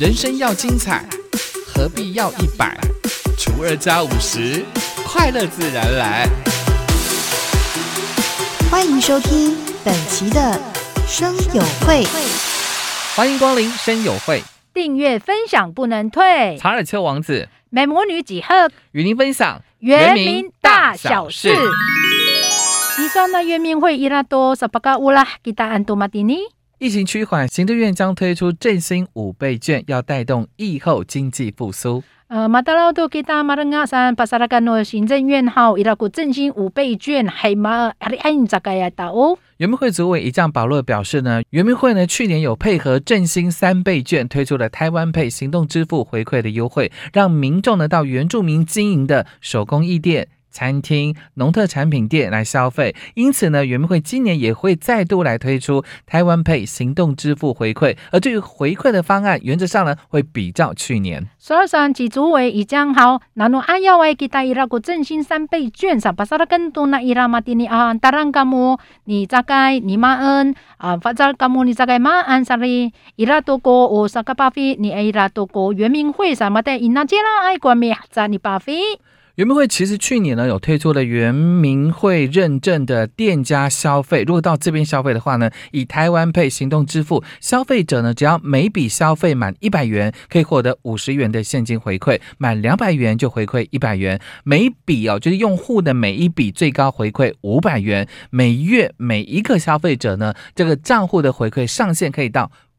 人生要精彩，何必要一百除二加五十，快乐自然来。欢迎收听本期的生友会，欢迎光临生友会，订阅分享不能退。查尔丘王子美魔女几何与您分享原名大小事。你说那原名会伊拉多萨巴嘎乌拉吉达安多马蒂尼？疫情趋缓，行政院将推出振兴五倍券，要带动疫后经济复苏。呃，马达劳多吉达马登阿山巴萨拉干诺行政院号伊拉古振兴五倍券，海马阿里安扎盖亚达哦。原民会主委一将保罗表示呢，原民会呢去年有配合振兴三倍券，推出了台湾配行动支付回馈的优惠，让民众呢到原住民经营的手工艺店。餐厅、农特产品店来消费，因此呢，原民会今年也会再度来推出台湾 Pay 行动支付回馈，而对于回馈的方案原则上呢，会比较去年。十二三及主委已讲好，那诺阿要为给大伊拉国振兴三倍券上，巴萨的更多那伊拉马蒂尼啊，达兰加姆你大概你马恩啊，发扎加姆你大概马安萨里伊拉多国哦萨卡巴菲你伊拉多国原民会什么的伊那杰拉爱国米扎尼巴菲。原民会其实去年呢有推出了原民会认证的店家消费，如果到这边消费的话呢，以台湾配行动支付，消费者呢只要每笔消费满一百元，可以获得五十元的现金回馈；满两百元就回馈一百元，每笔哦就是用户的每一笔最高回馈五百元，每月每一个消费者呢，这个账户的回馈上限可以到。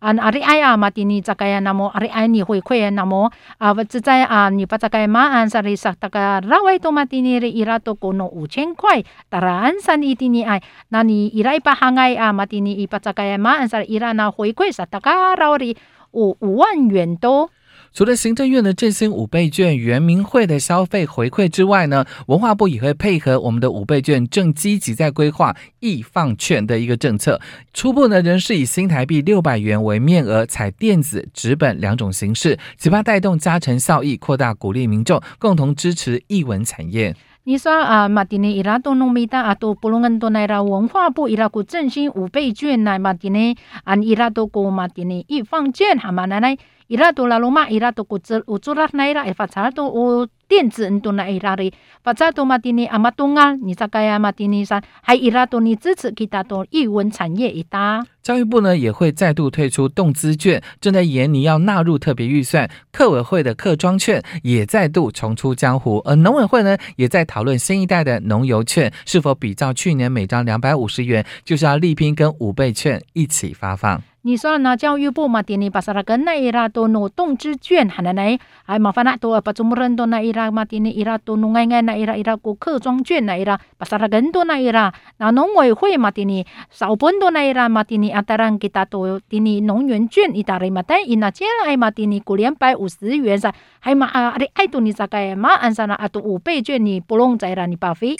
啊阿里爱啊马蒂尼这个呀那么阿里爱你回馈呀那么啊不只在啊你把这个马安萨里萨这个拉维多马蒂尼的伊拉多过侬五千块，当然三一蒂尼爱，那你伊拉巴哈爱啊马蒂尼伊把这个马安萨里伊拉那回馈是大概到底五五万元多。除了行政院的振兴五倍券、原民会的消费回馈之外呢，文化部也会配合我们的五倍券，正积极在规划易放券的一个政策。初步呢，仍是以新台币六百元为面额，采电子、纸本两种形式，期盼带动加成效益，扩大鼓励民众共同支持译文产业。你说啊，马蒂尼伊拉多农米达啊，多布隆恩多奈拉文化部伊拉古振兴五倍券乃马蒂尼，按伊拉多古马蒂尼易放券哈嘛奶奶。伊拉多拉罗马伊拉多古兹乌兹拉奈拉伊发查多乌电子恩多奈伊拉里发查多马蒂尼阿马东啊，你在该亚马蒂尼山还伊拉多尼支持其他多译文产业一大。教育部呢也会再度推出动资券，正在研拟要纳入特别预算。客委会的客庄券也再度重出江湖，而农委会呢也在讨论新一代的农游券是否比照去年每张两百五十元，就是要力拼跟五倍券一起发放。你说那教育部嘛，今年把啥个那伊拉多挪动之卷，还能来，还麻烦那多把中国人多那伊拉嘛，今年伊拉多弄爱爱那伊拉伊拉过客庄卷那伊拉，把啥个更多那伊拉，那农委会嘛，今年少本多那伊拉嘛，今年阿达让给他多，今年农园卷伊达来嘛，但伊那接来嘛，今年过两百五十元噻，还嘛啊，你爱多你咋个嘛，按上那阿多五倍卷你不弄在啦，你报废。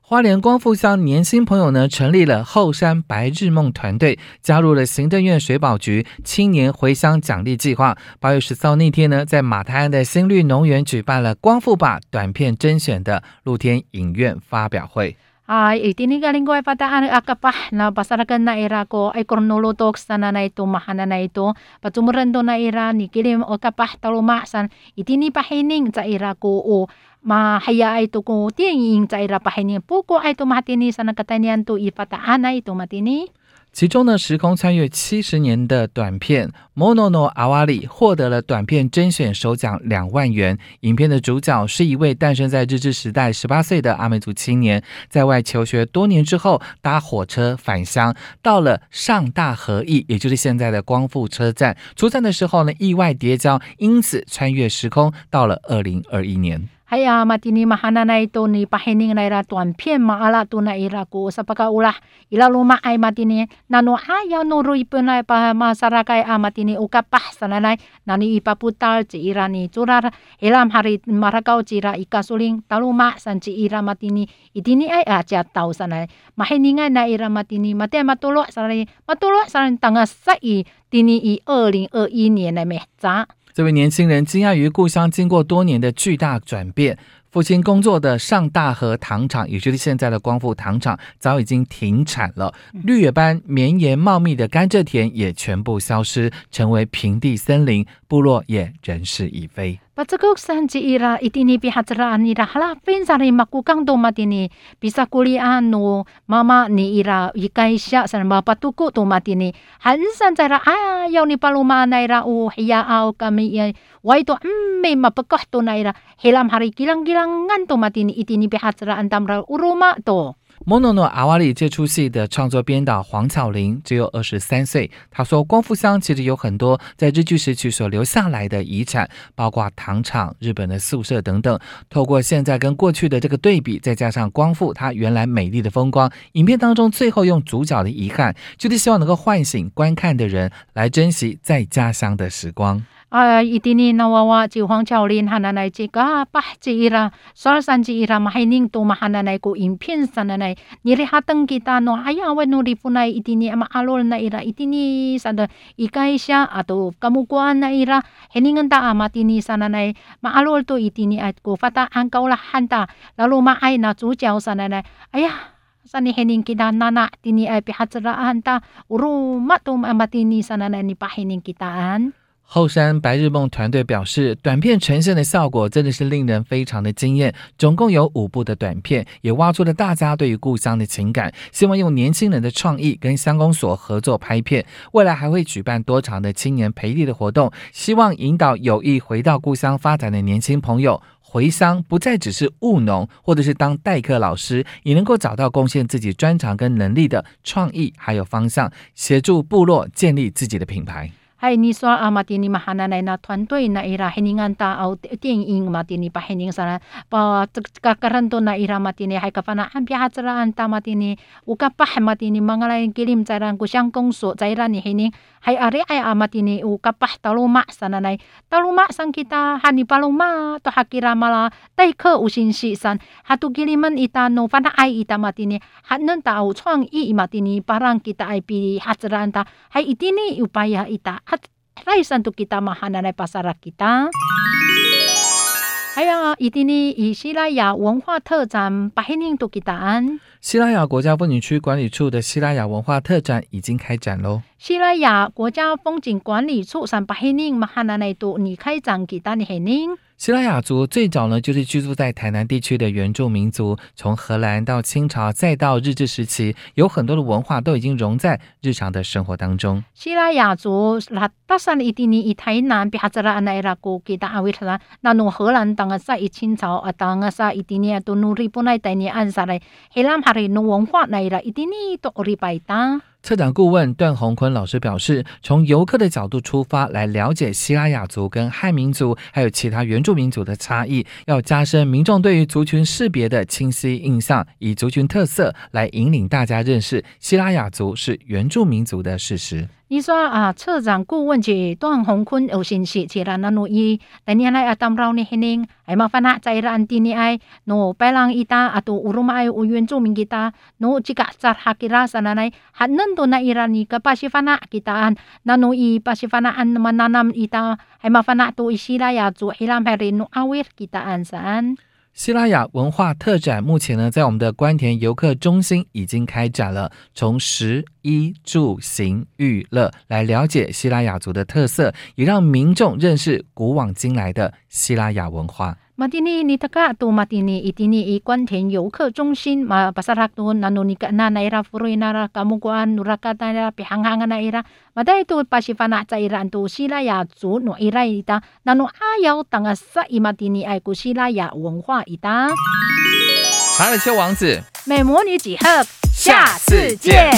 花莲光复乡年轻朋友呢，成立了后山白日梦团队，加入了行政院水保局青年回乡奖励计划。八月十四号那天呢，在马台安的新绿农园举办了光复吧短片甄选的露天影院发表会。Ay, itini galing ko ay pataan akapah na pasarakan na ira ko ay kornolotok sana na ito mahana na ito. Patumuran do na ira ni kilim o kapah talumasan itini pahening sa ira ko o mahaya ay to ko tiing sa ira pahining. Puko ay to matini sa nakatanian to ipataan na ito matini. 其中呢，时空穿越七十年的短片《Monono a w a l i 获得了短片甄选首奖两万元。影片的主角是一位诞生在日治时代十八岁的阿美族青年，在外求学多年之后，搭火车返乡，到了上大和驿，也就是现在的光复车站。出站的时候呢，意外跌跤，因此穿越时空，到了二零二一年。还呀马蒂尼马哈那那都你把黑宁来了短片嘛阿拉都那伊拉古啥巴卡乌拉伊拉鲁马爱马蒂尼那诺啊要诺如一本来把马萨拉盖阿马蒂尼乌卡巴萨来来那你一把布达吉伊拉尼朱拉伊拉哈里马拉高吉拉伊卡苏林达鲁马山吉伊拉马蒂尼伊蒂尼爱阿加岛萨来马黑宁爱那伊拉马蒂尼马蒂马多罗萨来马多罗萨来当个赛伊蒂尼以二零二一年来咩咋？这位年轻人惊讶于故乡经过多年的巨大转变。父亲工作的上大河糖厂，也就是现在的光复糖厂，早已经停产了。绿野般绵延茂密的甘蔗田也全部消失，成为平地森林，部落也人事已非。Patsagok sanji ira itini pihatraan ira hala sari makukang to matini. Bisa kulian no mama ni ira ikai sya san bapa tuku to matini. Hansan sara ayau ni paluma naira u uh, hiya au kami ya wai to amme mapakah to naira hilam hari kilang-kilangan to matini itini pihatraan tamra uruma to. 莫诺诺阿瓦里》这出戏的创作编导黄巧玲只有二十三岁。他说：“光复乡其实有很多在日据时期所留下来的遗产，包括糖厂、日本的宿舍等等。透过现在跟过去的这个对比，再加上光复它原来美丽的风光，影片当中最后用主角的遗憾，就是希望能够唤醒观看的人来珍惜在家乡的时光。” uh, itini nawawa chi huang chao lin hananai chi ka pah chi ira sol san chi ira mahining tu mahananai ku impin sananai niri hatang kita no haya we no itini ama alol na ira itini sada ikaisha atau kamu kuan na ira heningan ta ama tini sananai ma alol tu itini at fata angkau lah hanta lalu ma ai na chu chao sananai ayah sani hening kita nana tini ai pihatraan ta uru matum amatini sananai ni pahining kitaan 后山白日梦团队表示，短片呈现的效果真的是令人非常的惊艳。总共有五部的短片，也挖出了大家对于故乡的情感。希望用年轻人的创意跟乡公所合作拍片，未来还会举办多场的青年培力的活动，希望引导有意回到故乡发展的年轻朋友回乡，不再只是务农或者是当代课老师，也能够找到贡献自己专长跟能力的创意还有方向，协助部落建立自己的品牌。hai ni so amati ah, ni mahana nai na tuan toi na ira heningan ta au ting ing mati ni pa hening sana. Pa ka karan to na ira mati ni. Hai ka pana am pia hatra an ta mati ni. U ka pa mati ni mangalai kilim cairan ku syang kong so cairan ni hening. Hai are ai amati ni u ka pa talu ma sana nai. Talu ma sang kita hani palu ma to hakira mala tai ke u sin si san. Hatu kiliman ita no pana ai ita mati ni. Hanen ta au chuang i mati ni parang kita ai pi hatra an ta. Hai itini upaya ita Rais untuk kita mahananay pasara kita. 还有伊蒂尼以西拉雅文化特展巴黑宁都给答案。西拉雅国家风景区管理处的西拉雅文化特展已经开展喽。西拉雅国家风景管理处上巴黑宁马哈那内都你开展给答你黑宁。西拉雅族最早呢，就是居住在台南地区的原住民族。从荷兰到清朝，再到日治时期，有很多的文化都已经融在日常的生活当中。西拉雅族那大山一定呢，以台南比哈子拉那伊拉古给大阿维特拉，那侬荷兰当个在以清朝啊，当个在一定呢都努力不来带你按下来，黑兰哈里侬文化那伊拉一定呢都里拜当。策展顾问段宏坤老师表示，从游客的角度出发，来了解西拉雅族跟汉民族还有其他原住民族的差异，要加深民众对于族群识别的清晰印象，以族群特色来引领大家认识西拉雅族是原住民族的事实。你说啊，策展顾问是段宏坤有信息，是啦，那努伊，但你来啊，当绕你黑宁，还麻烦啊，在啦安蒂尼爱，努白浪伊达啊，都乌鲁马爱乌原住民 kita，努这个在哈吉拉 sana 来，还能都那伊拉尼个巴西法纳 kita an，那努伊巴西法纳 an mananam ita，还麻烦啊，都伊西拉雅族，希拉海人努阿维 kita an san。希拉雅文化特展目前呢，在我们的关田游客中心已经开展了，从食衣住行娱乐来了解希拉雅族的特色，也让民众认识古往今来的希拉雅文化。马蒂尼尼特卡杜马蒂尼伊蒂尼伊关田游客中心马巴萨拉杜那努尼卡纳奈拉弗瑞纳拉卡木关努拉卡那拉比行行那伊拉马代杜巴西法纳在伊拉杜希拉雅族努伊拉伊达南努阿瑶当阿萨伊马蒂尼爱古希拉雅文化伊达。查尔丘王子，美魔女几何，下次见。